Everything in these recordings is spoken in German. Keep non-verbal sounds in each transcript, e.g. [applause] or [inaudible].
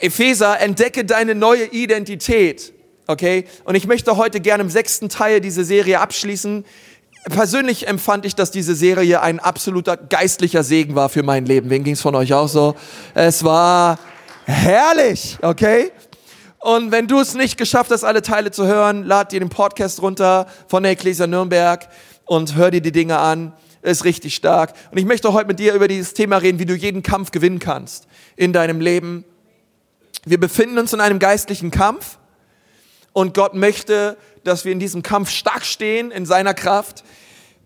Epheser, entdecke deine neue Identität. Okay? Und ich möchte heute gerne im sechsten Teil diese Serie abschließen. Persönlich empfand ich, dass diese Serie ein absoluter geistlicher Segen war für mein Leben. Wen ging es von euch auch so? Es war herrlich, okay? Und wenn du es nicht geschafft hast, alle Teile zu hören, lad dir den Podcast runter von der Ecclesia Nürnberg und hör dir die Dinge an. Ist richtig stark. Und ich möchte heute mit dir über dieses Thema reden, wie du jeden Kampf gewinnen kannst in deinem Leben. Wir befinden uns in einem geistlichen Kampf und Gott möchte, dass wir in diesem Kampf stark stehen in seiner Kraft.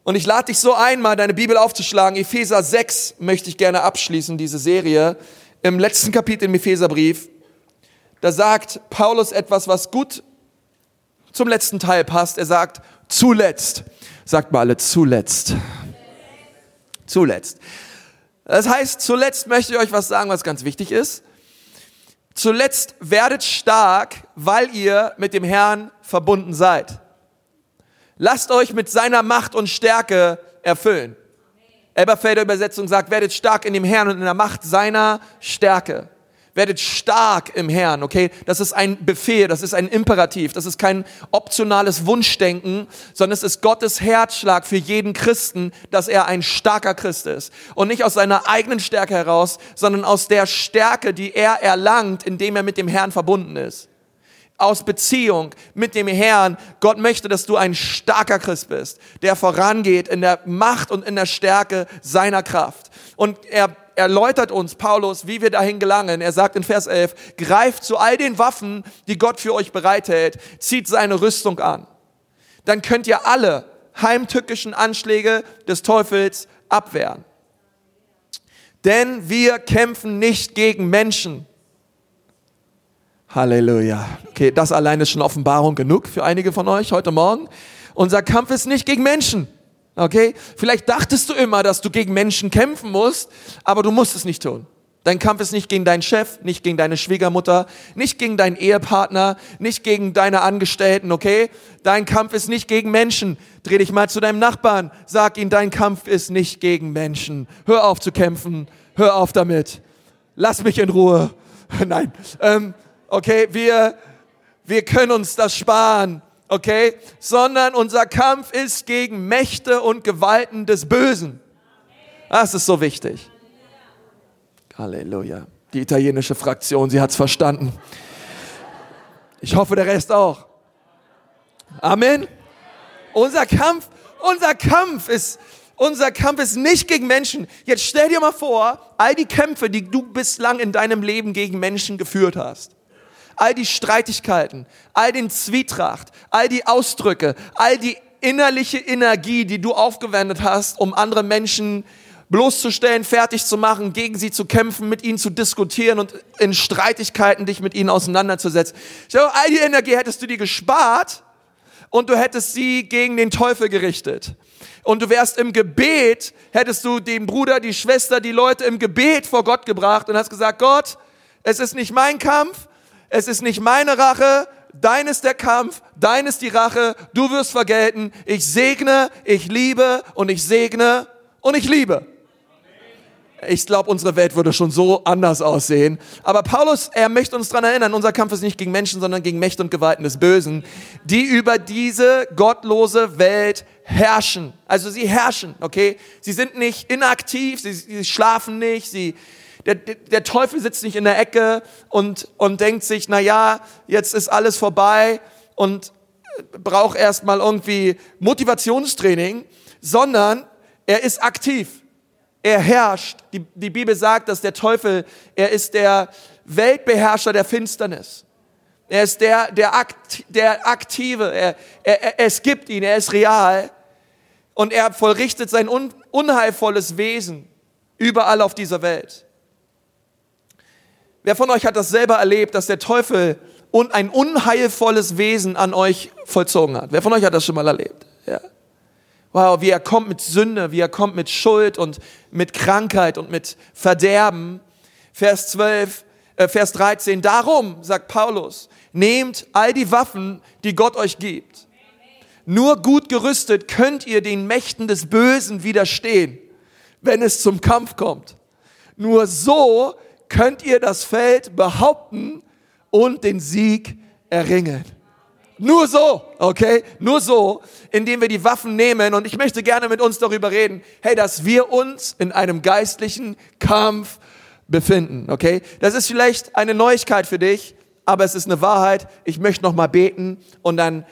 Und ich lade dich so ein, mal deine Bibel aufzuschlagen. Epheser 6 möchte ich gerne abschließen, diese Serie. Im letzten Kapitel im Epheserbrief, da sagt Paulus etwas, was gut zum letzten Teil passt. Er sagt, zuletzt. Sagt mal alle, zuletzt. Zuletzt. Das heißt, zuletzt möchte ich euch was sagen, was ganz wichtig ist. Zuletzt werdet stark, weil ihr mit dem Herrn verbunden seid. Lasst euch mit seiner Macht und Stärke erfüllen. Elberfelder Übersetzung sagt, werdet stark in dem Herrn und in der Macht seiner Stärke werdet stark im Herrn, okay? Das ist ein Befehl, das ist ein Imperativ, das ist kein optionales Wunschdenken, sondern es ist Gottes Herzschlag für jeden Christen, dass er ein starker Christ ist. Und nicht aus seiner eigenen Stärke heraus, sondern aus der Stärke, die er erlangt, indem er mit dem Herrn verbunden ist aus Beziehung mit dem Herrn. Gott möchte, dass du ein starker Christ bist, der vorangeht in der Macht und in der Stärke seiner Kraft. Und er erläutert uns Paulus, wie wir dahin gelangen. Er sagt in Vers 11, greift zu all den Waffen, die Gott für euch bereithält, zieht seine Rüstung an. Dann könnt ihr alle heimtückischen Anschläge des Teufels abwehren. Denn wir kämpfen nicht gegen Menschen. Halleluja. Okay, das allein ist schon Offenbarung genug für einige von euch heute Morgen. Unser Kampf ist nicht gegen Menschen. Okay? Vielleicht dachtest du immer, dass du gegen Menschen kämpfen musst, aber du musst es nicht tun. Dein Kampf ist nicht gegen deinen Chef, nicht gegen deine Schwiegermutter, nicht gegen deinen Ehepartner, nicht gegen deine Angestellten, okay? Dein Kampf ist nicht gegen Menschen. Dreh dich mal zu deinem Nachbarn, sag ihm, dein Kampf ist nicht gegen Menschen. Hör auf zu kämpfen, hör auf damit. Lass mich in Ruhe. [laughs] Nein, ähm, okay, wir, wir können uns das sparen okay? Sondern unser Kampf ist gegen Mächte und Gewalten des Bösen. Das ist so wichtig. Halleluja. Die italienische Fraktion, sie hat es verstanden. Ich hoffe, der Rest auch. Amen. Unser Kampf, unser Kampf ist, unser Kampf ist nicht gegen Menschen. Jetzt stell dir mal vor, all die Kämpfe, die du bislang in deinem Leben gegen Menschen geführt hast all die Streitigkeiten, all den Zwietracht, all die Ausdrücke, all die innerliche Energie, die du aufgewendet hast, um andere Menschen bloßzustellen, fertig zu machen, gegen sie zu kämpfen, mit ihnen zu diskutieren und in Streitigkeiten dich mit ihnen auseinanderzusetzen. All die Energie hättest du dir gespart und du hättest sie gegen den Teufel gerichtet. Und du wärst im Gebet, hättest du den Bruder, die Schwester, die Leute im Gebet vor Gott gebracht und hast gesagt, Gott, es ist nicht mein Kampf, es ist nicht meine Rache, dein ist der Kampf, dein ist die Rache, du wirst vergelten. Ich segne, ich liebe und ich segne und ich liebe. Ich glaube, unsere Welt würde schon so anders aussehen. Aber Paulus, er möchte uns daran erinnern, unser Kampf ist nicht gegen Menschen, sondern gegen Mächte und Gewalten des Bösen, die über diese gottlose Welt herrschen. Also sie herrschen, okay? Sie sind nicht inaktiv, sie, sie schlafen nicht, sie, der, der Teufel sitzt nicht in der Ecke und, und denkt sich, na ja, jetzt ist alles vorbei und braucht erstmal irgendwie Motivationstraining, sondern er ist aktiv. Er herrscht. Die, die Bibel sagt, dass der Teufel, er ist der Weltbeherrscher der Finsternis. Er ist der, der, Akt, der Aktive. Er, er, es gibt ihn, er ist real. Und er vollrichtet sein un, unheilvolles Wesen überall auf dieser Welt. Wer von euch hat das selber erlebt, dass der Teufel ein unheilvolles Wesen an euch vollzogen hat? Wer von euch hat das schon mal erlebt? Ja. Wow, wie er kommt mit Sünde, wie er kommt mit Schuld und mit Krankheit und mit Verderben. Vers 12, äh, Vers 13. Darum, sagt Paulus, nehmt all die Waffen, die Gott euch gibt. Nur gut gerüstet könnt ihr den Mächten des Bösen widerstehen, wenn es zum Kampf kommt. Nur so könnt ihr das Feld behaupten und den Sieg erringen. Nur so, okay? Nur so, indem wir die Waffen nehmen. Und ich möchte gerne mit uns darüber reden, hey, dass wir uns in einem geistlichen Kampf befinden, okay? Das ist vielleicht eine Neuigkeit für dich, aber es ist eine Wahrheit. Ich möchte noch mal beten und dann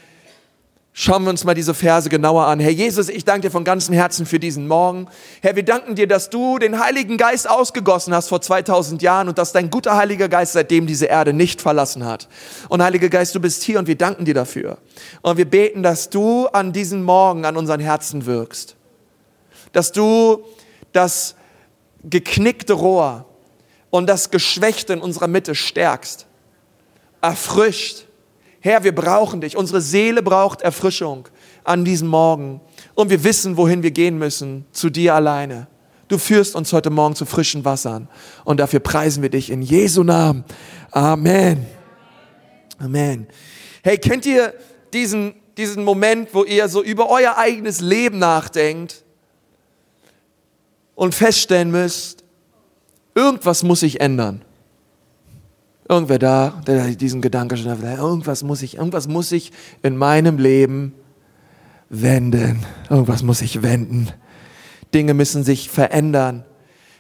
Schauen wir uns mal diese Verse genauer an. Herr Jesus, ich danke dir von ganzem Herzen für diesen Morgen. Herr, wir danken dir, dass du den Heiligen Geist ausgegossen hast vor 2000 Jahren und dass dein guter Heiliger Geist seitdem diese Erde nicht verlassen hat. Und Heiliger Geist, du bist hier und wir danken dir dafür. Und wir beten, dass du an diesem Morgen an unseren Herzen wirkst. Dass du das geknickte Rohr und das Geschwächte in unserer Mitte stärkst, erfrischt Herr, wir brauchen dich. Unsere Seele braucht Erfrischung an diesem Morgen. Und wir wissen, wohin wir gehen müssen, zu dir alleine. Du führst uns heute Morgen zu frischen Wassern. Und dafür preisen wir dich in Jesu Namen. Amen. Amen. Hey, kennt ihr diesen, diesen Moment, wo ihr so über euer eigenes Leben nachdenkt und feststellen müsst, irgendwas muss sich ändern? Irgendwer da, der diesen Gedanken schon hat, irgendwas muss ich, irgendwas muss ich in meinem Leben wenden. Irgendwas muss ich wenden. Dinge müssen sich verändern.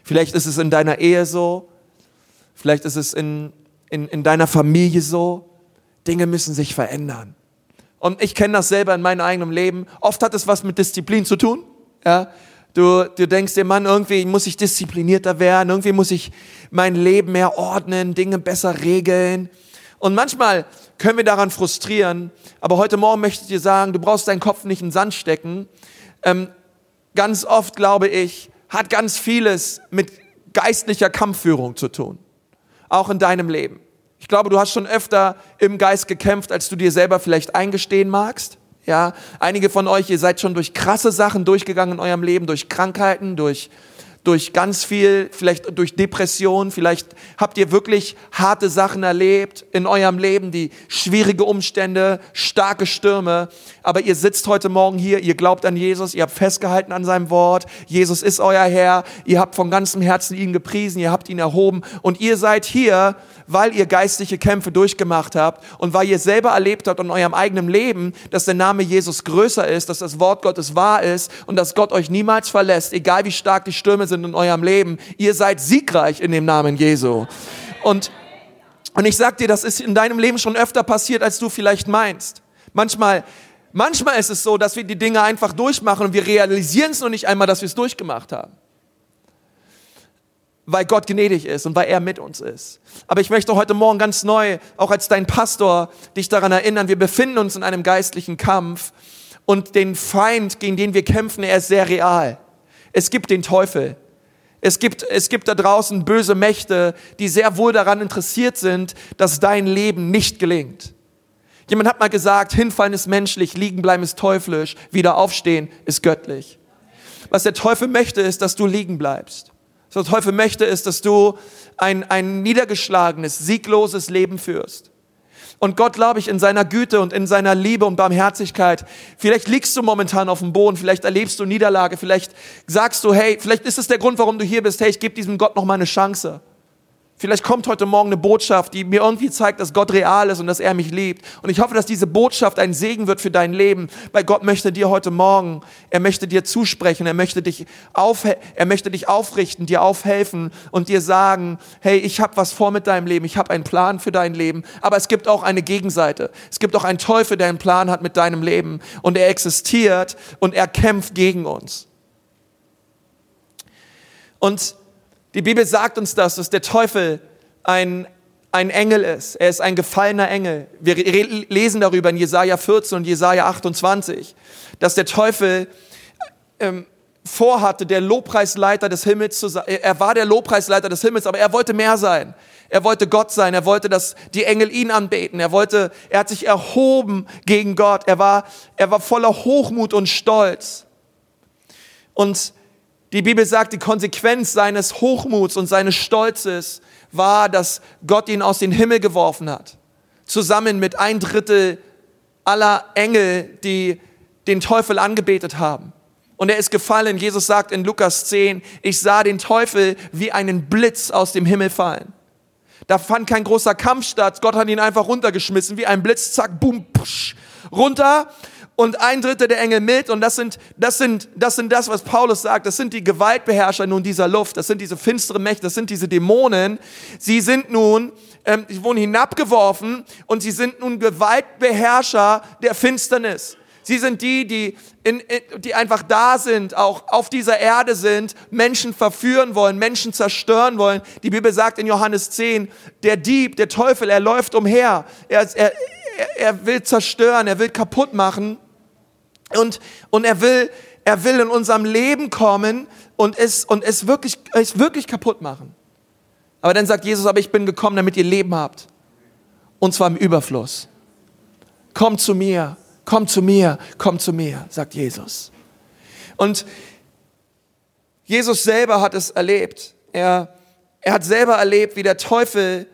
Vielleicht ist es in deiner Ehe so. Vielleicht ist es in, in, in deiner Familie so. Dinge müssen sich verändern. Und ich kenne das selber in meinem eigenen Leben. Oft hat es was mit Disziplin zu tun. Ja, Du, du denkst dir, Mann, irgendwie muss ich disziplinierter werden, irgendwie muss ich mein Leben mehr ordnen, Dinge besser regeln. Und manchmal können wir daran frustrieren, aber heute Morgen möchte ich dir sagen, du brauchst deinen Kopf nicht in den Sand stecken. Ähm, ganz oft, glaube ich, hat ganz vieles mit geistlicher Kampfführung zu tun. Auch in deinem Leben. Ich glaube, du hast schon öfter im Geist gekämpft, als du dir selber vielleicht eingestehen magst. Ja, einige von euch, ihr seid schon durch krasse Sachen durchgegangen in eurem Leben, durch Krankheiten, durch durch ganz viel, vielleicht durch Depression, vielleicht habt ihr wirklich harte Sachen erlebt in eurem Leben, die schwierige Umstände, starke Stürme, aber ihr sitzt heute Morgen hier, ihr glaubt an Jesus, ihr habt festgehalten an seinem Wort, Jesus ist euer Herr, ihr habt von ganzem Herzen ihn gepriesen, ihr habt ihn erhoben. Und ihr seid hier, weil ihr geistliche Kämpfe durchgemacht habt und weil ihr selber erlebt habt in eurem eigenen Leben, dass der Name Jesus größer ist, dass das Wort Gottes wahr ist und dass Gott euch niemals verlässt, egal wie stark die Stürme sind in eurem Leben. Ihr seid siegreich in dem Namen Jesu. Und, und ich sag dir, das ist in deinem Leben schon öfter passiert, als du vielleicht meinst. Manchmal, manchmal ist es so, dass wir die Dinge einfach durchmachen und wir realisieren es noch nicht einmal, dass wir es durchgemacht haben weil Gott gnädig ist und weil er mit uns ist. Aber ich möchte heute Morgen ganz neu, auch als dein Pastor, dich daran erinnern, wir befinden uns in einem geistlichen Kampf und den Feind, gegen den wir kämpfen, er ist sehr real. Es gibt den Teufel. Es gibt, es gibt da draußen böse Mächte, die sehr wohl daran interessiert sind, dass dein Leben nicht gelingt. Jemand hat mal gesagt, hinfallen ist menschlich, liegen bleiben ist teuflisch, wieder aufstehen ist göttlich. Was der Teufel möchte, ist, dass du liegen bleibst. Was der Teufel möchte, ist, dass du ein, ein niedergeschlagenes, siegloses Leben führst. Und Gott, glaube ich, in seiner Güte und in seiner Liebe und Barmherzigkeit, vielleicht liegst du momentan auf dem Boden, vielleicht erlebst du Niederlage, vielleicht sagst du, hey, vielleicht ist es der Grund, warum du hier bist, hey, ich gebe diesem Gott noch mal eine Chance. Vielleicht kommt heute Morgen eine Botschaft, die mir irgendwie zeigt, dass Gott real ist und dass er mich liebt. Und ich hoffe, dass diese Botschaft ein Segen wird für dein Leben, weil Gott möchte dir heute Morgen, er möchte dir zusprechen, er möchte dich, auf, er möchte dich aufrichten, dir aufhelfen und dir sagen, hey, ich habe was vor mit deinem Leben, ich habe einen Plan für dein Leben. Aber es gibt auch eine Gegenseite. Es gibt auch einen Teufel, der einen Plan hat mit deinem Leben und er existiert und er kämpft gegen uns. Und die Bibel sagt uns das, dass der Teufel ein, ein Engel ist. Er ist ein gefallener Engel. Wir lesen darüber in Jesaja 14 und Jesaja 28, dass der Teufel ähm, vorhatte, der Lobpreisleiter des Himmels zu sein. Er war der Lobpreisleiter des Himmels, aber er wollte mehr sein. Er wollte Gott sein. Er wollte, dass die Engel ihn anbeten. Er wollte, er hat sich erhoben gegen Gott. Er war, er war voller Hochmut und Stolz. Und die Bibel sagt, die Konsequenz seines Hochmuts und seines Stolzes war, dass Gott ihn aus dem Himmel geworfen hat. Zusammen mit ein Drittel aller Engel, die den Teufel angebetet haben. und er ist gefallen. Jesus sagt in Lukas 10, ich sah den Teufel wie einen Blitz aus dem Himmel fallen. Da fand kein großer Kampf statt. Gott hat ihn einfach runtergeschmissen, wie ein Blitz, zack, boom, psch, runter und ein Drittel der Engel mit. Und das sind, das sind, das sind das, was Paulus sagt. Das sind die Gewaltbeherrscher nun dieser Luft. Das sind diese finstere Mächte. Das sind diese Dämonen. Sie sind nun, ähm, sie wurden hinabgeworfen und sie sind nun Gewaltbeherrscher der Finsternis. Sie sind die, die, in, die einfach da sind, auch auf dieser Erde sind, Menschen verführen wollen, Menschen zerstören wollen. Die Bibel sagt in Johannes 10, der Dieb, der Teufel, er läuft umher. Er, er, er will zerstören, er will kaputt machen. Und, und er will, er will in unserem Leben kommen und es, und es wirklich, es wirklich kaputt machen. Aber dann sagt Jesus, aber ich bin gekommen, damit ihr Leben habt. Und zwar im Überfluss. Kommt zu mir, komm zu mir, komm zu mir, sagt Jesus. Und Jesus selber hat es erlebt. Er, er hat selber erlebt, wie der Teufel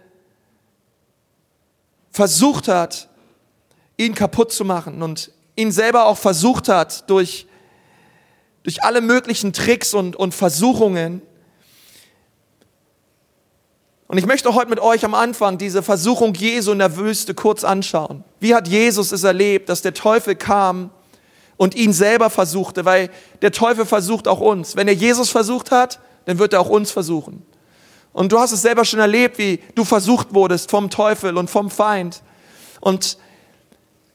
versucht hat, ihn kaputt zu machen und ihn selber auch versucht hat, durch, durch alle möglichen Tricks und, und Versuchungen. Und ich möchte heute mit euch am Anfang diese Versuchung Jesu in der Wüste kurz anschauen. Wie hat Jesus es erlebt, dass der Teufel kam und ihn selber versuchte, weil der Teufel versucht auch uns. Wenn er Jesus versucht hat, dann wird er auch uns versuchen. Und du hast es selber schon erlebt, wie du versucht wurdest vom Teufel und vom Feind. Und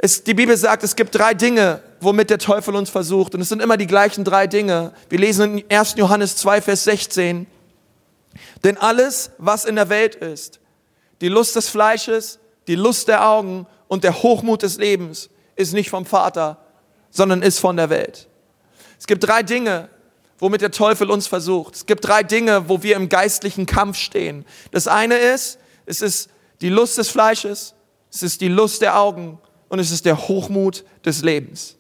es, die Bibel sagt, es gibt drei Dinge, womit der Teufel uns versucht. Und es sind immer die gleichen drei Dinge. Wir lesen in 1. Johannes 2, Vers 16. Denn alles, was in der Welt ist, die Lust des Fleisches, die Lust der Augen und der Hochmut des Lebens, ist nicht vom Vater, sondern ist von der Welt. Es gibt drei Dinge, womit der Teufel uns versucht. Es gibt drei Dinge, wo wir im geistlichen Kampf stehen. Das eine ist, es ist die Lust des Fleisches, es ist die Lust der Augen und es ist der Hochmut des Lebens.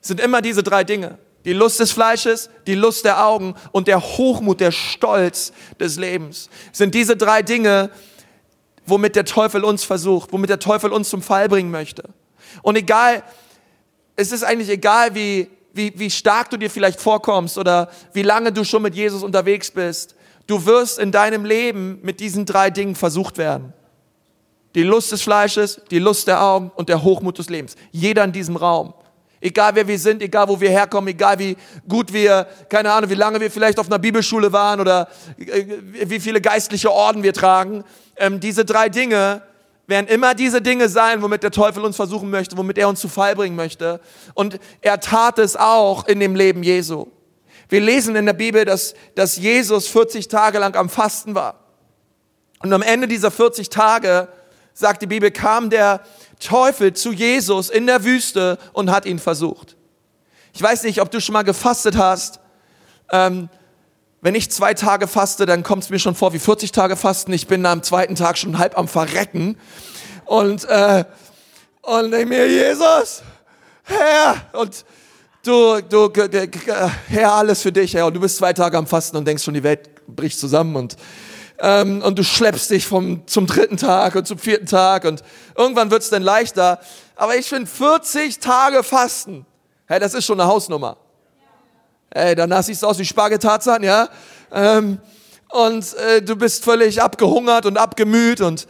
Es sind immer diese drei Dinge. Die Lust des Fleisches, die Lust der Augen und der Hochmut, der Stolz des Lebens. Es sind diese drei Dinge, womit der Teufel uns versucht, womit der Teufel uns zum Fall bringen möchte. Und egal, es ist eigentlich egal, wie, wie, wie stark du dir vielleicht vorkommst oder wie lange du schon mit Jesus unterwegs bist. Du wirst in deinem Leben mit diesen drei Dingen versucht werden die Lust des Fleisches, die Lust der Augen und der Hochmut des Lebens. Jeder in diesem Raum. Egal wer wir sind, egal wo wir herkommen, egal wie gut wir, keine Ahnung, wie lange wir vielleicht auf einer Bibelschule waren oder äh, wie viele geistliche Orden wir tragen. Ähm, diese drei Dinge werden immer diese Dinge sein, womit der Teufel uns versuchen möchte, womit er uns zu Fall bringen möchte. Und er tat es auch in dem Leben Jesu. Wir lesen in der Bibel, dass, dass Jesus 40 Tage lang am Fasten war. Und am Ende dieser 40 Tage sagt die Bibel, kam der Teufel zu Jesus in der Wüste und hat ihn versucht. Ich weiß nicht, ob du schon mal gefastet hast. Ähm, wenn ich zwei Tage faste, dann kommt es mir schon vor wie 40 Tage Fasten. Ich bin am zweiten Tag schon halb am Verrecken. Und, äh, und ich mir, Jesus, Herr, und du, du, Herr, alles für dich, Herr. Und du bist zwei Tage am Fasten und denkst schon, die Welt bricht zusammen und ähm, und du schleppst dich vom, zum dritten Tag und zum vierten Tag und irgendwann wird's dann leichter. Aber ich finde 40 Tage Fasten, hey, das ist schon eine Hausnummer. Hey, danach siehst du aus wie Spargeltarzan, ja. Ähm, und äh, du bist völlig abgehungert und abgemüht und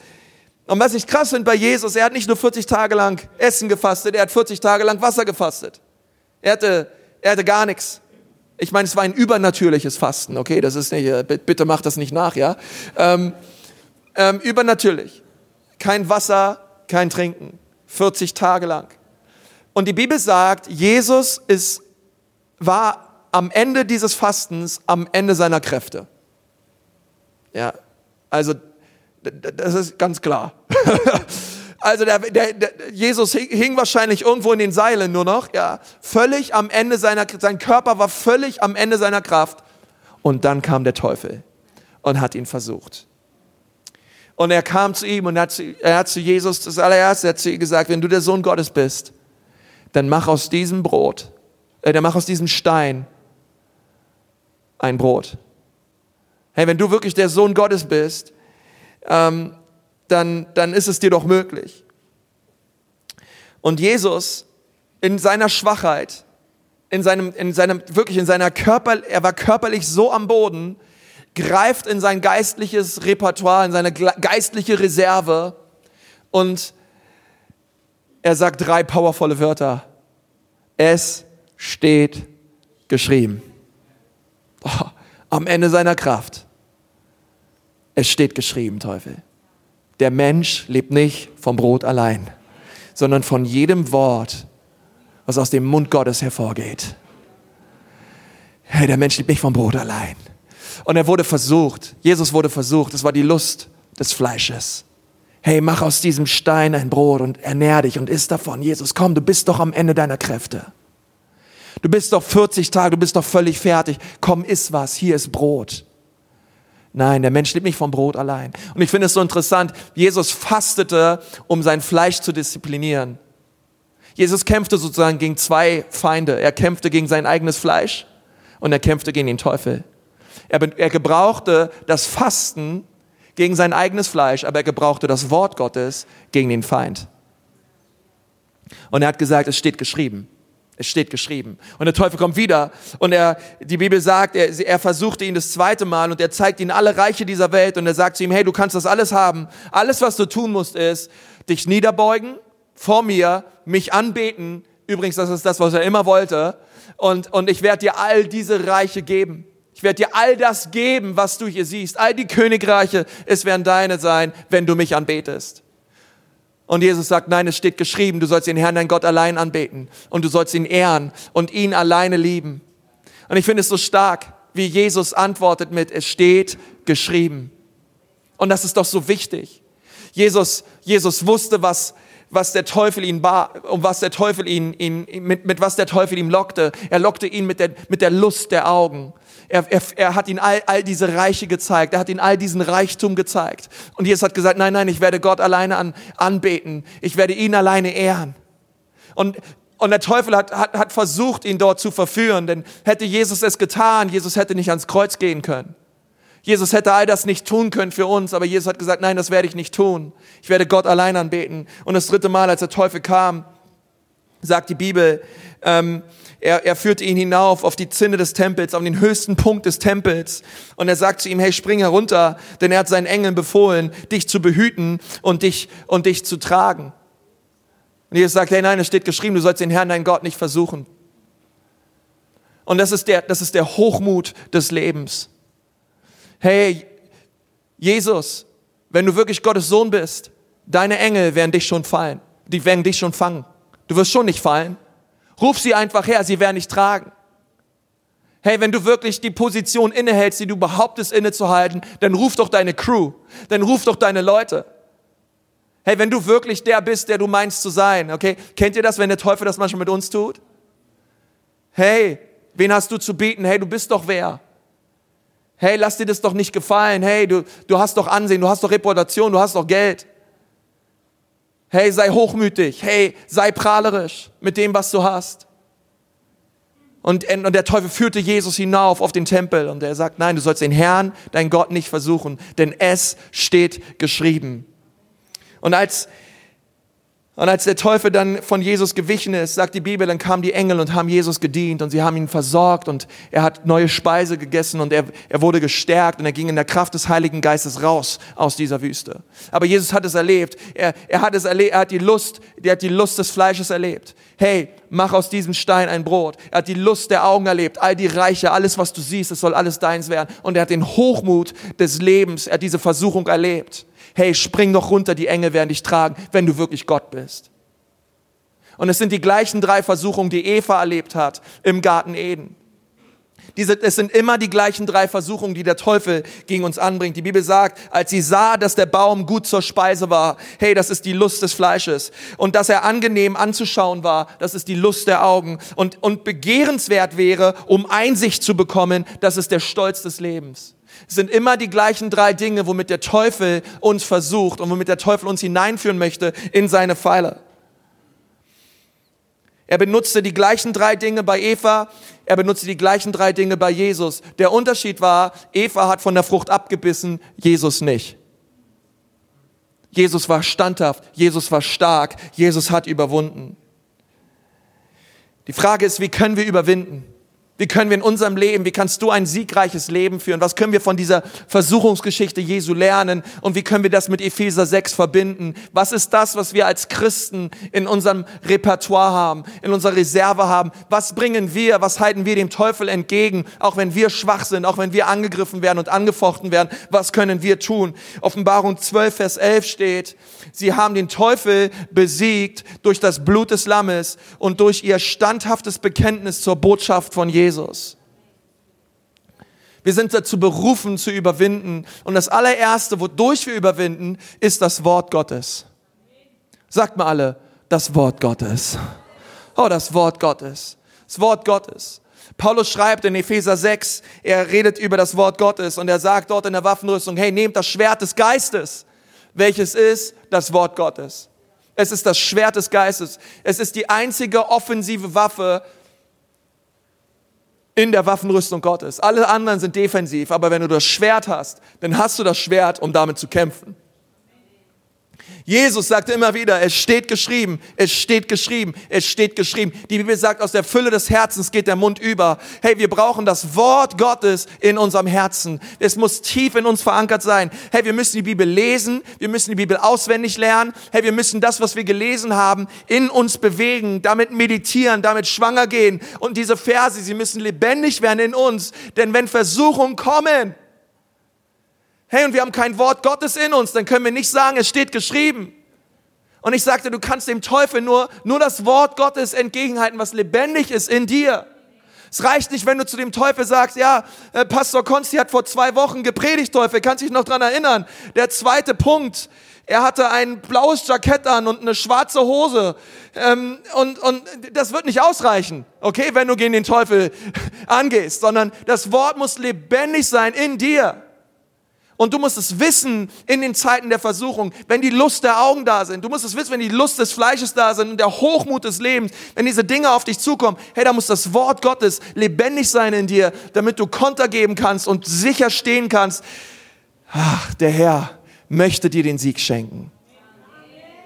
und was ich krass finde bei Jesus, er hat nicht nur 40 Tage lang Essen gefastet, er hat 40 Tage lang Wasser gefastet. Er hatte, er hatte gar nichts. Ich meine, es war ein übernatürliches Fasten, okay? Das ist nicht, äh, bitte macht das nicht nach, ja? Ähm, ähm, übernatürlich. Kein Wasser, kein Trinken. 40 Tage lang. Und die Bibel sagt, Jesus ist, war am Ende dieses Fastens am Ende seiner Kräfte. Ja, also das ist ganz klar. [laughs] Also der, der, der, Jesus hing wahrscheinlich irgendwo in den Seilen nur noch, ja, völlig am Ende seiner, sein Körper war völlig am Ende seiner Kraft. Und dann kam der Teufel und hat ihn versucht. Und er kam zu ihm und hat zu, er hat zu Jesus das allererste hat zu ihm gesagt, wenn du der Sohn Gottes bist, dann mach aus diesem Brot, äh, dann mach aus diesem Stein ein Brot. Hey, wenn du wirklich der Sohn Gottes bist, ähm, dann, dann ist es dir doch möglich. Und Jesus in seiner Schwachheit, in seinem, in seinem, wirklich in seiner Körper, er war körperlich so am Boden, greift in sein geistliches Repertoire, in seine geistliche Reserve und er sagt drei powervolle Wörter. Es steht geschrieben. Oh, am Ende seiner Kraft. Es steht geschrieben, Teufel. Der Mensch lebt nicht vom Brot allein, sondern von jedem Wort, was aus dem Mund Gottes hervorgeht. Hey, der Mensch lebt nicht vom Brot allein. Und er wurde versucht. Jesus wurde versucht. Es war die Lust des Fleisches. Hey, mach aus diesem Stein ein Brot und ernähr dich und isst davon. Jesus, komm, du bist doch am Ende deiner Kräfte. Du bist doch 40 Tage, du bist doch völlig fertig. Komm, iss was, hier ist Brot. Nein, der Mensch lebt nicht vom Brot allein. Und ich finde es so interessant, Jesus fastete, um sein Fleisch zu disziplinieren. Jesus kämpfte sozusagen gegen zwei Feinde. Er kämpfte gegen sein eigenes Fleisch und er kämpfte gegen den Teufel. Er, er gebrauchte das Fasten gegen sein eigenes Fleisch, aber er gebrauchte das Wort Gottes gegen den Feind. Und er hat gesagt, es steht geschrieben. Es steht geschrieben. Und der Teufel kommt wieder und er, die Bibel sagt, er, er versuchte ihn das zweite Mal und er zeigt ihm alle Reiche dieser Welt und er sagt zu ihm, hey, du kannst das alles haben. Alles, was du tun musst, ist, dich niederbeugen vor mir, mich anbeten. Übrigens, das ist das, was er immer wollte. Und, und ich werde dir all diese Reiche geben. Ich werde dir all das geben, was du hier siehst. All die Königreiche, es werden deine sein, wenn du mich anbetest. Und Jesus sagt, nein, es steht geschrieben, du sollst den Herrn, dein Gott allein anbeten und du sollst ihn ehren und ihn alleine lieben. Und ich finde es so stark, wie Jesus antwortet mit, es steht geschrieben. Und das ist doch so wichtig. Jesus, Jesus wusste, was, was der Teufel ihn war, um was der Teufel ihn, ihn mit, mit was der Teufel ihm lockte. Er lockte ihn mit der, mit der Lust der Augen. Er, er, er hat ihn all, all diese Reiche gezeigt. Er hat ihn all diesen Reichtum gezeigt. Und Jesus hat gesagt, nein, nein, ich werde Gott alleine an, anbeten. Ich werde ihn alleine ehren. Und, und der Teufel hat, hat, hat versucht, ihn dort zu verführen. Denn hätte Jesus es getan, Jesus hätte nicht ans Kreuz gehen können. Jesus hätte all das nicht tun können für uns, aber Jesus hat gesagt, nein, das werde ich nicht tun. Ich werde Gott allein anbeten. Und das dritte Mal, als der Teufel kam, sagt die Bibel, ähm, er, er führte ihn hinauf auf die Zinne des Tempels, auf den höchsten Punkt des Tempels. Und er sagt zu ihm, hey, spring herunter, denn er hat seinen Engeln befohlen, dich zu behüten und dich, und dich zu tragen. Und Jesus sagt, hey, nein, es steht geschrieben, du sollst den Herrn, dein Gott, nicht versuchen. Und das ist der, das ist der Hochmut des Lebens. Hey, Jesus, wenn du wirklich Gottes Sohn bist, deine Engel werden dich schon fallen. Die werden dich schon fangen. Du wirst schon nicht fallen. Ruf sie einfach her, sie werden dich tragen. Hey, wenn du wirklich die Position innehältst, die du behauptest innezuhalten, dann ruf doch deine Crew, dann ruf doch deine Leute. Hey, wenn du wirklich der bist, der du meinst zu sein, okay? Kennt ihr das, wenn der Teufel das manchmal mit uns tut? Hey, wen hast du zu bieten? Hey, du bist doch wer? Hey, lass dir das doch nicht gefallen. Hey, du, du hast doch Ansehen, du hast doch Reputation, du hast doch Geld. Hey, sei hochmütig. Hey, sei prahlerisch mit dem, was du hast. Und, und der Teufel führte Jesus hinauf auf den Tempel und er sagt, nein, du sollst den Herrn, dein Gott nicht versuchen, denn es steht geschrieben. Und als und als der Teufel dann von Jesus gewichen ist, sagt die Bibel, dann kamen die Engel und haben Jesus gedient und sie haben ihn versorgt und er hat neue Speise gegessen und er, er wurde gestärkt und er ging in der Kraft des Heiligen Geistes raus aus dieser Wüste. Aber Jesus hat es erlebt. Er, er hat es erlebt, er hat die Lust, er hat die Lust des Fleisches erlebt. Hey, mach aus diesem Stein ein Brot. Er hat die Lust der Augen erlebt, all die Reiche, alles was du siehst, es soll alles deins werden. Und er hat den Hochmut des Lebens, er hat diese Versuchung erlebt hey, spring doch runter, die Engel werden dich tragen, wenn du wirklich Gott bist. Und es sind die gleichen drei Versuchungen, die Eva erlebt hat im Garten Eden. Diese, es sind immer die gleichen drei Versuchungen, die der Teufel gegen uns anbringt. Die Bibel sagt, als sie sah, dass der Baum gut zur Speise war, hey, das ist die Lust des Fleisches. Und dass er angenehm anzuschauen war, das ist die Lust der Augen. Und, und begehrenswert wäre, um Einsicht zu bekommen, das ist der Stolz des Lebens. Sind immer die gleichen drei Dinge, womit der Teufel uns versucht und womit der Teufel uns hineinführen möchte in seine Pfeile. Er benutzte die gleichen drei Dinge bei Eva, er benutzte die gleichen drei Dinge bei Jesus. Der Unterschied war, Eva hat von der Frucht abgebissen, Jesus nicht. Jesus war standhaft, Jesus war stark, Jesus hat überwunden. Die Frage ist, wie können wir überwinden? Wie können wir in unserem Leben, wie kannst du ein siegreiches Leben führen? Was können wir von dieser Versuchungsgeschichte Jesu lernen? Und wie können wir das mit Epheser 6 verbinden? Was ist das, was wir als Christen in unserem Repertoire haben, in unserer Reserve haben? Was bringen wir, was halten wir dem Teufel entgegen, auch wenn wir schwach sind, auch wenn wir angegriffen werden und angefochten werden? Was können wir tun? Offenbarung 12, Vers 11 steht, sie haben den Teufel besiegt durch das Blut des Lammes und durch ihr standhaftes Bekenntnis zur Botschaft von Jesus. Wir sind dazu berufen zu überwinden. Und das allererste, wodurch wir überwinden, ist das Wort Gottes. Sagt mal alle, das Wort Gottes. Oh, das Wort Gottes. Das Wort Gottes. Paulus schreibt in Epheser 6, er redet über das Wort Gottes und er sagt dort in der Waffenrüstung, hey, nehmt das Schwert des Geistes. Welches ist das Wort Gottes? Es ist das Schwert des Geistes. Es ist die einzige offensive Waffe, in der Waffenrüstung Gottes. Alle anderen sind defensiv, aber wenn du das Schwert hast, dann hast du das Schwert, um damit zu kämpfen. Jesus sagte immer wieder, es steht geschrieben, es steht geschrieben, es steht geschrieben. Die Bibel sagt, aus der Fülle des Herzens geht der Mund über. Hey, wir brauchen das Wort Gottes in unserem Herzen. Es muss tief in uns verankert sein. Hey, wir müssen die Bibel lesen, wir müssen die Bibel auswendig lernen. Hey, wir müssen das, was wir gelesen haben, in uns bewegen, damit meditieren, damit schwanger gehen. Und diese Verse, sie müssen lebendig werden in uns. Denn wenn Versuchungen kommen, Hey, und wir haben kein Wort Gottes in uns, dann können wir nicht sagen, es steht geschrieben. Und ich sagte, du kannst dem Teufel nur, nur das Wort Gottes entgegenhalten, was lebendig ist in dir. Es reicht nicht, wenn du zu dem Teufel sagst, ja, äh, Pastor Konsti hat vor zwei Wochen gepredigt, Teufel, kannst dich noch dran erinnern. Der zweite Punkt, er hatte ein blaues Jackett an und eine schwarze Hose. Ähm, und, und das wird nicht ausreichen, okay, wenn du gegen den Teufel [laughs] angehst, sondern das Wort muss lebendig sein in dir. Und du musst es wissen in den Zeiten der Versuchung, wenn die Lust der Augen da sind. Du musst es wissen, wenn die Lust des Fleisches da sind und der Hochmut des Lebens, wenn diese Dinge auf dich zukommen. Hey, da muss das Wort Gottes lebendig sein in dir, damit du Konter geben kannst und sicher stehen kannst. Ach, der Herr möchte dir den Sieg schenken.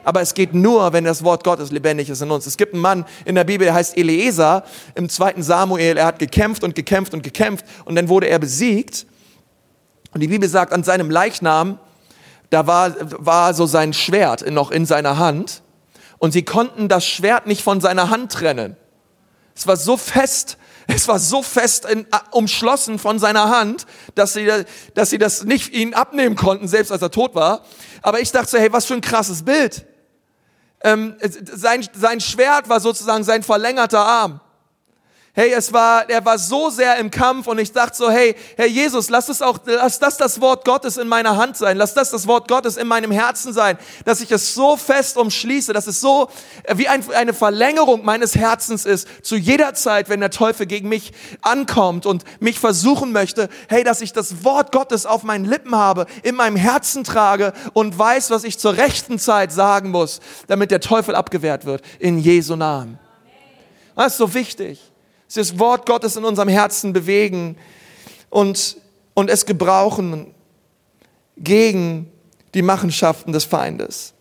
Aber es geht nur, wenn das Wort Gottes lebendig ist in uns. Es gibt einen Mann in der Bibel, der heißt Eliezer im zweiten Samuel. Er hat gekämpft und gekämpft und gekämpft und dann wurde er besiegt. Und die Bibel sagt, an seinem Leichnam, da war, war so sein Schwert noch in seiner Hand. Und sie konnten das Schwert nicht von seiner Hand trennen. Es war so fest, [laughs] es war so fest in, umschlossen von seiner Hand, dass sie, dass sie das nicht ihn abnehmen konnten, selbst als er tot war. Aber ich dachte so, hey, was für ein krasses Bild. Ähm, sein, sein Schwert war sozusagen sein verlängerter Arm. Hey, es war, er war so sehr im Kampf und ich dachte so, hey, Herr Jesus, lass es auch, lass das das Wort Gottes in meiner Hand sein, lass das das Wort Gottes in meinem Herzen sein, dass ich es so fest umschließe, dass es so äh, wie ein, eine Verlängerung meines Herzens ist, zu jeder Zeit, wenn der Teufel gegen mich ankommt und mich versuchen möchte, hey, dass ich das Wort Gottes auf meinen Lippen habe, in meinem Herzen trage und weiß, was ich zur rechten Zeit sagen muss, damit der Teufel abgewehrt wird, in Jesu Namen. Das ist so wichtig das Wort Gottes in unserem Herzen bewegen und, und es gebrauchen gegen die Machenschaften des Feindes.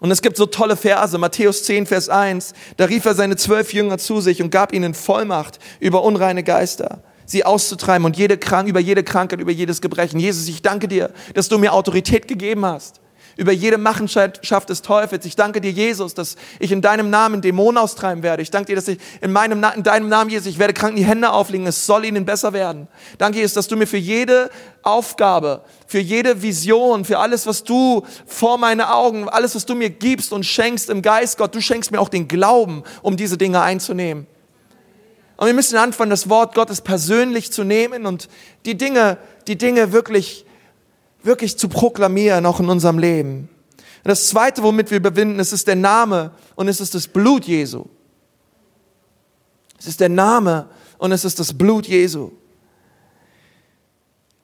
Und es gibt so tolle Verse, Matthäus 10, Vers 1, da rief er seine zwölf Jünger zu sich und gab ihnen Vollmacht über unreine Geister, sie auszutreiben und jede Krank über jede Krankheit, über jedes Gebrechen. Jesus, ich danke dir, dass du mir Autorität gegeben hast über jede Machenschaft des Teufels. Ich danke dir, Jesus, dass ich in deinem Namen Dämonen austreiben werde. Ich danke dir, dass ich in, meinem, in deinem Namen, Jesus, ich werde Kranken die Hände auflegen. Es soll ihnen besser werden. Danke, Jesus, dass du mir für jede Aufgabe, für jede Vision, für alles, was du vor meine Augen, alles, was du mir gibst und schenkst im Geist, Gott, du schenkst mir auch den Glauben, um diese Dinge einzunehmen. Und wir müssen anfangen, das Wort Gottes persönlich zu nehmen und die Dinge, die Dinge wirklich wirklich zu proklamieren, auch in unserem Leben. Und das Zweite, womit wir überwinden, es ist der Name und es ist das Blut Jesu. Es ist der Name und es ist das Blut Jesu.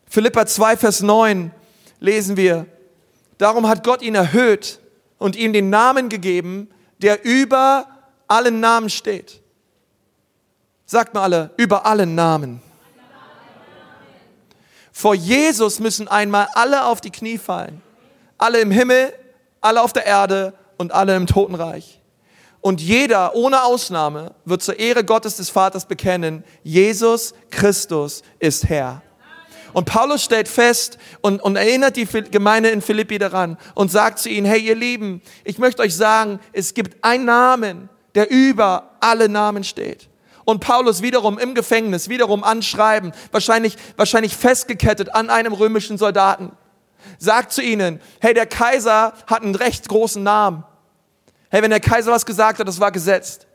Philippa 2, Vers 9 lesen wir, darum hat Gott ihn erhöht und ihm den Namen gegeben, der über allen Namen steht. Sagt mal alle, über allen Namen. Vor Jesus müssen einmal alle auf die Knie fallen. Alle im Himmel, alle auf der Erde und alle im Totenreich. Und jeder, ohne Ausnahme, wird zur Ehre Gottes des Vaters bekennen, Jesus Christus ist Herr. Und Paulus stellt fest und, und erinnert die Gemeinde in Philippi daran und sagt zu ihnen, hey ihr Lieben, ich möchte euch sagen, es gibt einen Namen, der über alle Namen steht. Und Paulus wiederum im Gefängnis, wiederum anschreiben, wahrscheinlich, wahrscheinlich festgekettet an einem römischen Soldaten, sagt zu ihnen, hey, der Kaiser hat einen recht großen Namen. Hey, wenn der Kaiser was gesagt hat, das war gesetzt.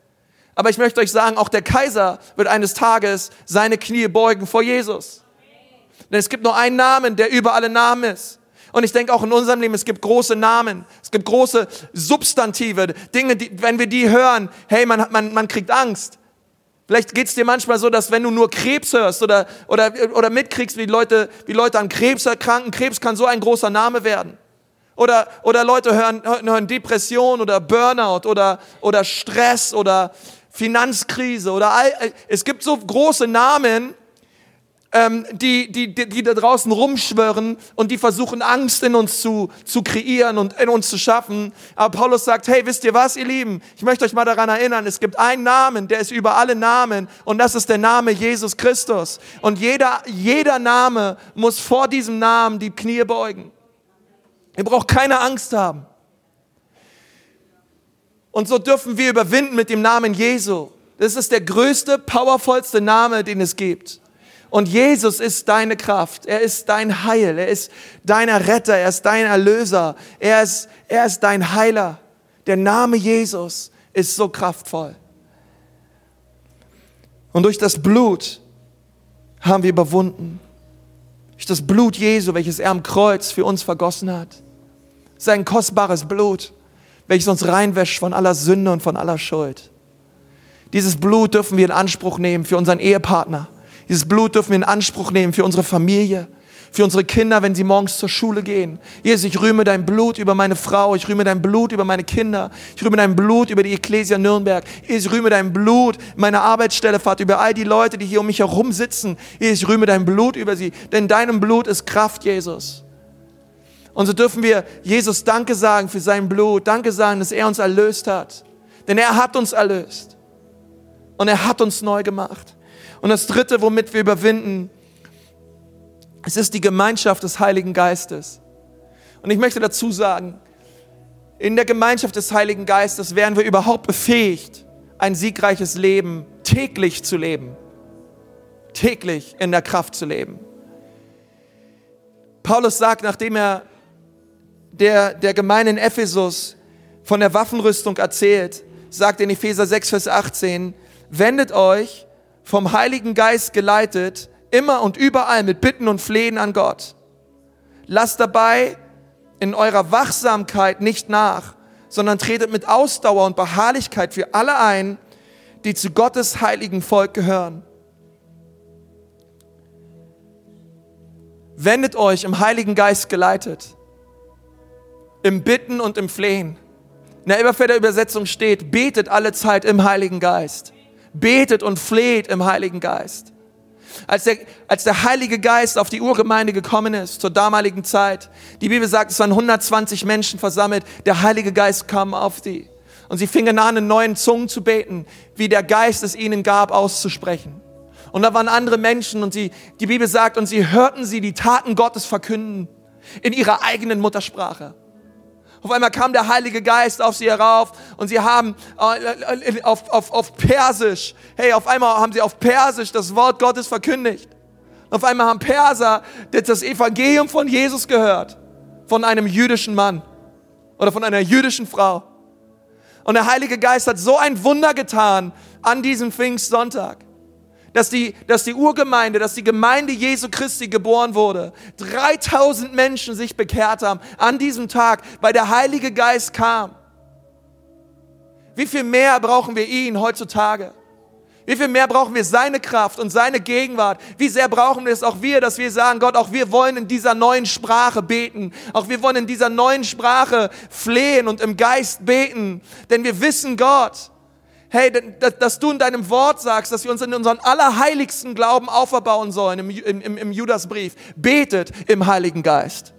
Aber ich möchte euch sagen, auch der Kaiser wird eines Tages seine Knie beugen vor Jesus. Denn es gibt nur einen Namen, der über alle Namen ist. Und ich denke auch in unserem Leben, es gibt große Namen, es gibt große Substantive, Dinge, die, wenn wir die hören, hey, man, man, man kriegt Angst. Vielleicht geht's dir manchmal so, dass wenn du nur Krebs hörst oder, oder, oder mitkriegst, wie Leute, wie Leute an Krebs erkranken, Krebs kann so ein großer Name werden. Oder, oder Leute hören, hören Depression oder Burnout oder, oder Stress oder Finanzkrise oder all, es gibt so große Namen, ähm, die, die, die, die da draußen rumschwören und die versuchen, Angst in uns zu, zu kreieren und in uns zu schaffen. Aber Paulus sagt, hey, wisst ihr was, ihr Lieben? Ich möchte euch mal daran erinnern, es gibt einen Namen, der ist über alle Namen und das ist der Name Jesus Christus. Und jeder, jeder Name muss vor diesem Namen die Knie beugen. Ihr braucht keine Angst haben. Und so dürfen wir überwinden mit dem Namen Jesu. Das ist der größte, powervollste Name, den es gibt. Und Jesus ist deine Kraft, er ist dein Heil, er ist dein Retter, er ist dein Erlöser, er ist, er ist dein Heiler. Der Name Jesus ist so kraftvoll. Und durch das Blut haben wir überwunden. Durch das Blut Jesu, welches er am Kreuz für uns vergossen hat. Sein kostbares Blut, welches uns reinwäscht von aller Sünde und von aller Schuld. Dieses Blut dürfen wir in Anspruch nehmen für unseren Ehepartner dieses Blut dürfen wir in Anspruch nehmen für unsere Familie, für unsere Kinder, wenn sie morgens zur Schule gehen. Jesus, ich rühme dein Blut über meine Frau, ich rühme dein Blut über meine Kinder, ich rühme dein Blut über die Ecclesia Nürnberg. Ich rühme dein Blut meine Arbeitsstelle, Vater, über all die Leute, die hier um mich herum sitzen. Ich rühme dein Blut über sie, denn deinem Blut ist Kraft, Jesus. Und so dürfen wir Jesus Danke sagen für sein Blut, Danke sagen, dass er uns erlöst hat. Denn er hat uns erlöst. Und er hat uns neu gemacht. Und das Dritte, womit wir überwinden, es ist die Gemeinschaft des Heiligen Geistes. Und ich möchte dazu sagen, in der Gemeinschaft des Heiligen Geistes werden wir überhaupt befähigt, ein siegreiches Leben täglich zu leben. Täglich in der Kraft zu leben. Paulus sagt, nachdem er der, der Gemeinde in Ephesus von der Waffenrüstung erzählt, sagt in Epheser 6, Vers 18, wendet euch vom Heiligen Geist geleitet, immer und überall mit Bitten und Flehen an Gott. Lasst dabei in eurer Wachsamkeit nicht nach, sondern tretet mit Ausdauer und Beharrlichkeit für alle ein, die zu Gottes heiligen Volk gehören. Wendet euch im Heiligen Geist geleitet, im Bitten und im Flehen. In der Elberfelder Übersetzung steht, betet alle Zeit im Heiligen Geist betet und fleht im Heiligen Geist. Als der, als der Heilige Geist auf die Urgemeinde gekommen ist, zur damaligen Zeit, die Bibel sagt, es waren 120 Menschen versammelt, der Heilige Geist kam auf die. Und sie fingen an, in neuen Zungen zu beten, wie der Geist es ihnen gab, auszusprechen. Und da waren andere Menschen und sie, die Bibel sagt, und sie hörten sie die Taten Gottes verkünden in ihrer eigenen Muttersprache. Auf einmal kam der Heilige Geist auf sie herauf und sie haben äh, auf, auf, auf Persisch, hey, auf einmal haben sie auf Persisch das Wort Gottes verkündigt. Auf einmal haben Perser das Evangelium von Jesus gehört, von einem jüdischen Mann oder von einer jüdischen Frau. Und der Heilige Geist hat so ein Wunder getan an diesem Pfingstsonntag dass die, dass die Urgemeinde, dass die Gemeinde Jesu Christi geboren wurde. 3000 Menschen sich bekehrt haben an diesem Tag, weil der Heilige Geist kam. Wie viel mehr brauchen wir ihn heutzutage? Wie viel mehr brauchen wir seine Kraft und seine Gegenwart? Wie sehr brauchen wir es auch wir, dass wir sagen, Gott, auch wir wollen in dieser neuen Sprache beten. Auch wir wollen in dieser neuen Sprache flehen und im Geist beten. Denn wir wissen, Gott, hey, dass du in deinem Wort sagst, dass wir uns in unseren allerheiligsten Glauben auferbauen sollen im, im, im Judasbrief. Betet im Heiligen Geist.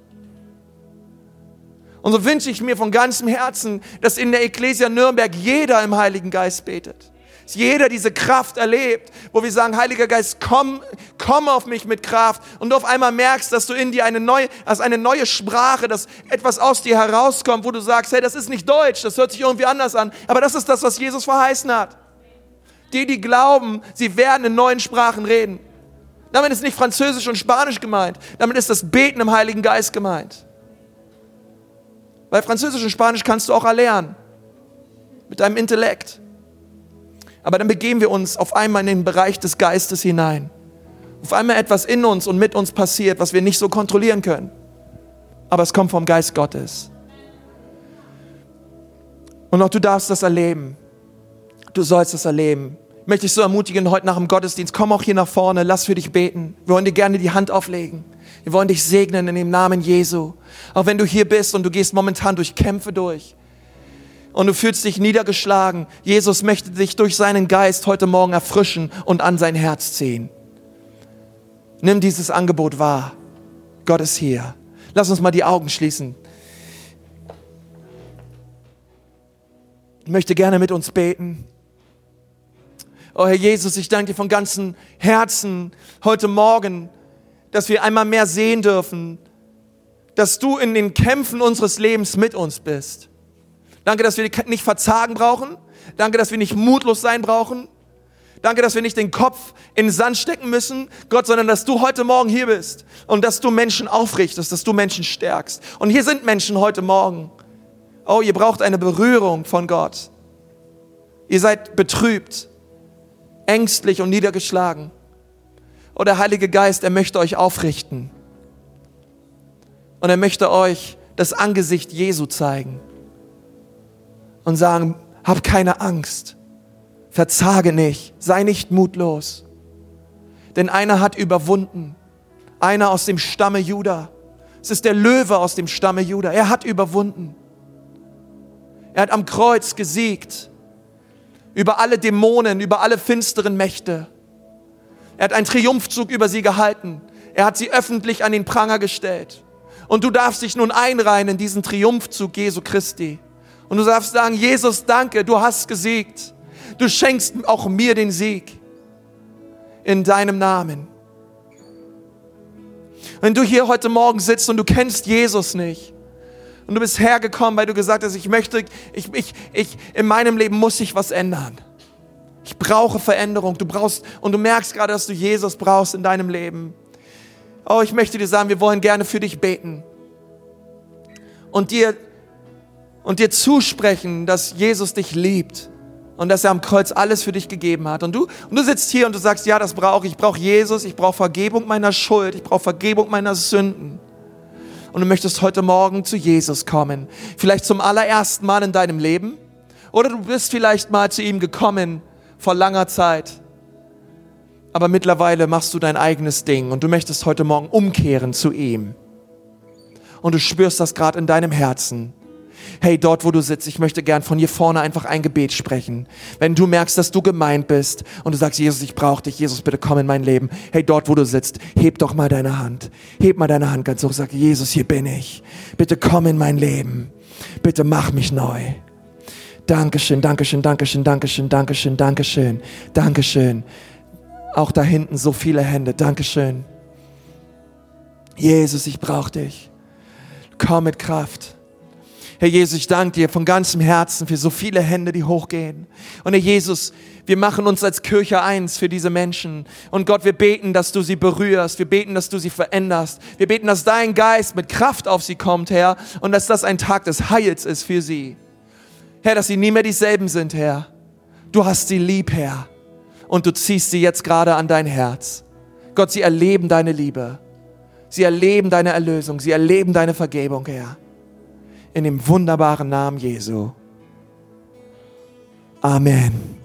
Und so wünsche ich mir von ganzem Herzen, dass in der Ecclesia Nürnberg jeder im Heiligen Geist betet. Dass jeder diese Kraft erlebt, wo wir sagen, Heiliger Geist, komm, komm auf mich mit Kraft. Und du auf einmal merkst, dass du in dir eine neue, als eine neue Sprache, dass etwas aus dir herauskommt, wo du sagst, hey, das ist nicht Deutsch, das hört sich irgendwie anders an. Aber das ist das, was Jesus verheißen hat. Die, die glauben, sie werden in neuen Sprachen reden. Damit ist nicht Französisch und Spanisch gemeint. Damit ist das Beten im Heiligen Geist gemeint. Weil Französisch und Spanisch kannst du auch erlernen. Mit deinem Intellekt. Aber dann begeben wir uns auf einmal in den Bereich des Geistes hinein. Auf einmal etwas in uns und mit uns passiert, was wir nicht so kontrollieren können. Aber es kommt vom Geist Gottes. Und auch du darfst das erleben. Du sollst das erleben. Ich möchte dich so ermutigen, heute nach dem Gottesdienst, komm auch hier nach vorne, lass für dich beten. Wir wollen dir gerne die Hand auflegen. Wir wollen dich segnen in dem Namen Jesu. Auch wenn du hier bist und du gehst momentan durch Kämpfe durch und du fühlst dich niedergeschlagen, Jesus möchte dich durch seinen Geist heute Morgen erfrischen und an sein Herz ziehen. Nimm dieses Angebot wahr. Gott ist hier. Lass uns mal die Augen schließen. Ich möchte gerne mit uns beten. Oh Herr Jesus, ich danke dir von ganzem Herzen heute Morgen dass wir einmal mehr sehen dürfen, dass du in den Kämpfen unseres Lebens mit uns bist. Danke, dass wir nicht verzagen brauchen. Danke, dass wir nicht mutlos sein brauchen. Danke, dass wir nicht den Kopf in den Sand stecken müssen, Gott, sondern dass du heute Morgen hier bist und dass du Menschen aufrichtest, dass du Menschen stärkst. Und hier sind Menschen heute Morgen. Oh, ihr braucht eine Berührung von Gott. Ihr seid betrübt, ängstlich und niedergeschlagen. Oh, der Heilige Geist, er möchte euch aufrichten. Und er möchte euch das Angesicht Jesu zeigen. Und sagen, hab keine Angst. Verzage nicht. Sei nicht mutlos. Denn einer hat überwunden. Einer aus dem Stamme Juda. Es ist der Löwe aus dem Stamme Juda. Er hat überwunden. Er hat am Kreuz gesiegt. Über alle Dämonen, über alle finsteren Mächte. Er hat einen Triumphzug über sie gehalten. Er hat sie öffentlich an den Pranger gestellt. Und du darfst dich nun einreihen in diesen Triumphzug Jesu Christi. Und du darfst sagen, Jesus, danke, du hast gesiegt. Du schenkst auch mir den Sieg. In deinem Namen. Wenn du hier heute Morgen sitzt und du kennst Jesus nicht, und du bist hergekommen, weil du gesagt hast, ich möchte, ich, ich, ich, in meinem Leben muss sich was ändern. Ich brauche Veränderung. Du brauchst, und du merkst gerade, dass du Jesus brauchst in deinem Leben. Oh, ich möchte dir sagen, wir wollen gerne für dich beten. Und dir, und dir zusprechen, dass Jesus dich liebt. Und dass er am Kreuz alles für dich gegeben hat. Und du, und du sitzt hier und du sagst, ja, das brauche ich. Ich brauche Jesus. Ich brauche Vergebung meiner Schuld. Ich brauche Vergebung meiner Sünden. Und du möchtest heute Morgen zu Jesus kommen. Vielleicht zum allerersten Mal in deinem Leben. Oder du bist vielleicht mal zu ihm gekommen vor langer Zeit. Aber mittlerweile machst du dein eigenes Ding und du möchtest heute Morgen umkehren zu ihm. Und du spürst das gerade in deinem Herzen. Hey, dort, wo du sitzt, ich möchte gern von hier vorne einfach ein Gebet sprechen. Wenn du merkst, dass du gemeint bist und du sagst, Jesus, ich brauche dich, Jesus, bitte komm in mein Leben. Hey, dort, wo du sitzt, heb doch mal deine Hand. Heb mal deine Hand ganz hoch, sag, Jesus, hier bin ich. Bitte komm in mein Leben. Bitte mach mich neu. Dankeschön, Dankeschön, Dankeschön, Dankeschön, Dankeschön, Dankeschön, Dankeschön. Auch da hinten so viele Hände. Dankeschön. Jesus, ich brauche dich. Komm mit Kraft. Herr Jesus, ich danke dir von ganzem Herzen für so viele Hände, die hochgehen. Und Herr Jesus, wir machen uns als Kirche eins für diese Menschen. Und Gott, wir beten, dass du sie berührst. Wir beten, dass du sie veränderst. Wir beten, dass dein Geist mit Kraft auf sie kommt, Herr. Und dass das ein Tag des Heils ist für sie. Herr, dass sie nie mehr dieselben sind, Herr. Du hast sie lieb, Herr. Und du ziehst sie jetzt gerade an dein Herz. Gott, sie erleben deine Liebe. Sie erleben deine Erlösung. Sie erleben deine Vergebung, Herr. In dem wunderbaren Namen Jesu. Amen.